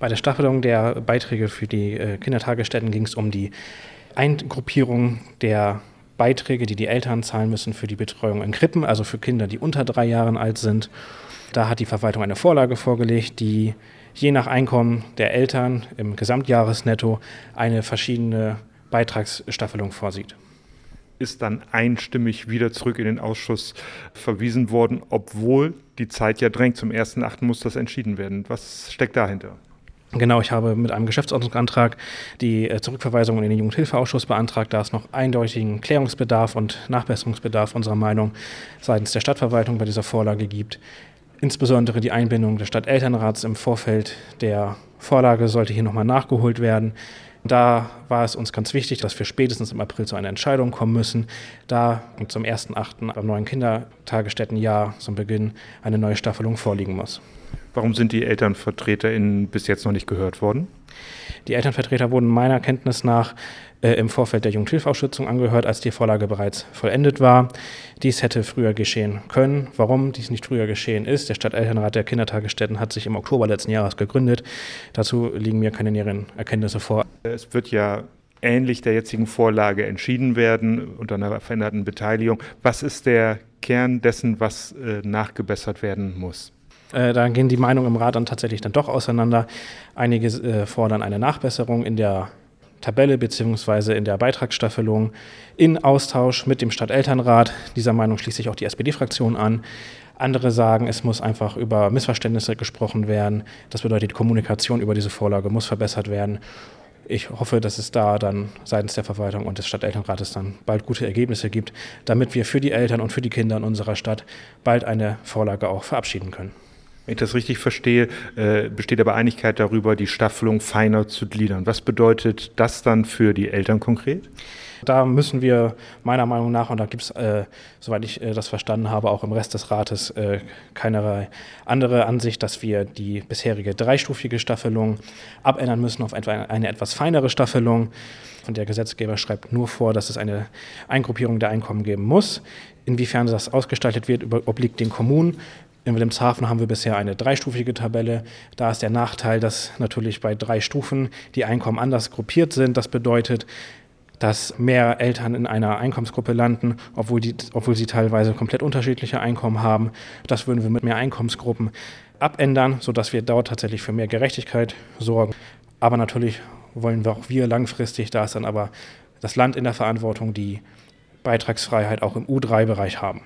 Bei der Staffelung der Beiträge für die äh, Kindertagesstätten ging es um die Eingruppierung der Beiträge, die die Eltern zahlen müssen für die Betreuung in Krippen, also für Kinder, die unter drei Jahren alt sind. Da hat die Verwaltung eine Vorlage vorgelegt, die je nach Einkommen der Eltern im Gesamtjahresnetto eine verschiedene Beitragsstaffelung vorsieht ist dann einstimmig wieder zurück in den Ausschuss verwiesen worden, obwohl die Zeit ja drängt. Zum 1.8. muss das entschieden werden. Was steckt dahinter? Genau, ich habe mit einem Geschäftsordnungsantrag die äh, Zurückverweisung in den Jugendhilfeausschuss beantragt, da es noch eindeutigen Klärungsbedarf und Nachbesserungsbedarf unserer Meinung seitens der Stadtverwaltung bei dieser Vorlage gibt. Insbesondere die Einbindung des Stadtelternrats im Vorfeld der Vorlage sollte hier nochmal nachgeholt werden. Da war es uns ganz wichtig, dass wir spätestens im April zu einer Entscheidung kommen müssen, da zum 1.8. am neuen Kindertagesstättenjahr zum Beginn eine neue Staffelung vorliegen muss. Warum sind die ElternvertreterInnen bis jetzt noch nicht gehört worden? Die Elternvertreter wurden meiner Kenntnis nach äh, im Vorfeld der Jugendhilfeausschützung angehört, als die Vorlage bereits vollendet war. Dies hätte früher geschehen können. Warum dies nicht früher geschehen ist, der Stadtelternrat der Kindertagesstätten hat sich im Oktober letzten Jahres gegründet. Dazu liegen mir keine näheren Erkenntnisse vor. Es wird ja ähnlich der jetzigen Vorlage entschieden werden unter einer veränderten Beteiligung. Was ist der Kern dessen, was äh, nachgebessert werden muss? Äh, da gehen die Meinungen im Rat dann tatsächlich dann doch auseinander. Einige äh, fordern eine Nachbesserung in der Tabelle bzw. in der Beitragsstaffelung in Austausch mit dem Stadtelternrat. Dieser Meinung schließt sich auch die SPD-Fraktion an. Andere sagen, es muss einfach über Missverständnisse gesprochen werden. Das bedeutet, die Kommunikation über diese Vorlage muss verbessert werden. Ich hoffe, dass es da dann seitens der Verwaltung und des Stadtelternrates dann bald gute Ergebnisse gibt, damit wir für die Eltern und für die Kinder in unserer Stadt bald eine Vorlage auch verabschieden können. Wenn ich das richtig verstehe, äh, besteht aber Einigkeit darüber, die Staffelung feiner zu gliedern. Was bedeutet das dann für die Eltern konkret? Da müssen wir meiner Meinung nach, und da gibt es, äh, soweit ich äh, das verstanden habe, auch im Rest des Rates äh, keinerlei andere Ansicht, dass wir die bisherige dreistufige Staffelung abändern müssen auf etwa eine etwas feinere Staffelung. Und der Gesetzgeber schreibt nur vor, dass es eine Eingruppierung der Einkommen geben muss. Inwiefern das ausgestaltet wird, obliegt den Kommunen. In Wilhelmshaven haben wir bisher eine dreistufige Tabelle. Da ist der Nachteil, dass natürlich bei drei Stufen die Einkommen anders gruppiert sind. Das bedeutet, dass mehr Eltern in einer Einkommensgruppe landen, obwohl, die, obwohl sie teilweise komplett unterschiedliche Einkommen haben. Das würden wir mit mehr Einkommensgruppen abändern, sodass wir dort tatsächlich für mehr Gerechtigkeit sorgen. Aber natürlich wollen wir auch wir langfristig, da ist dann aber das Land in der Verantwortung, die Beitragsfreiheit auch im U3-Bereich haben.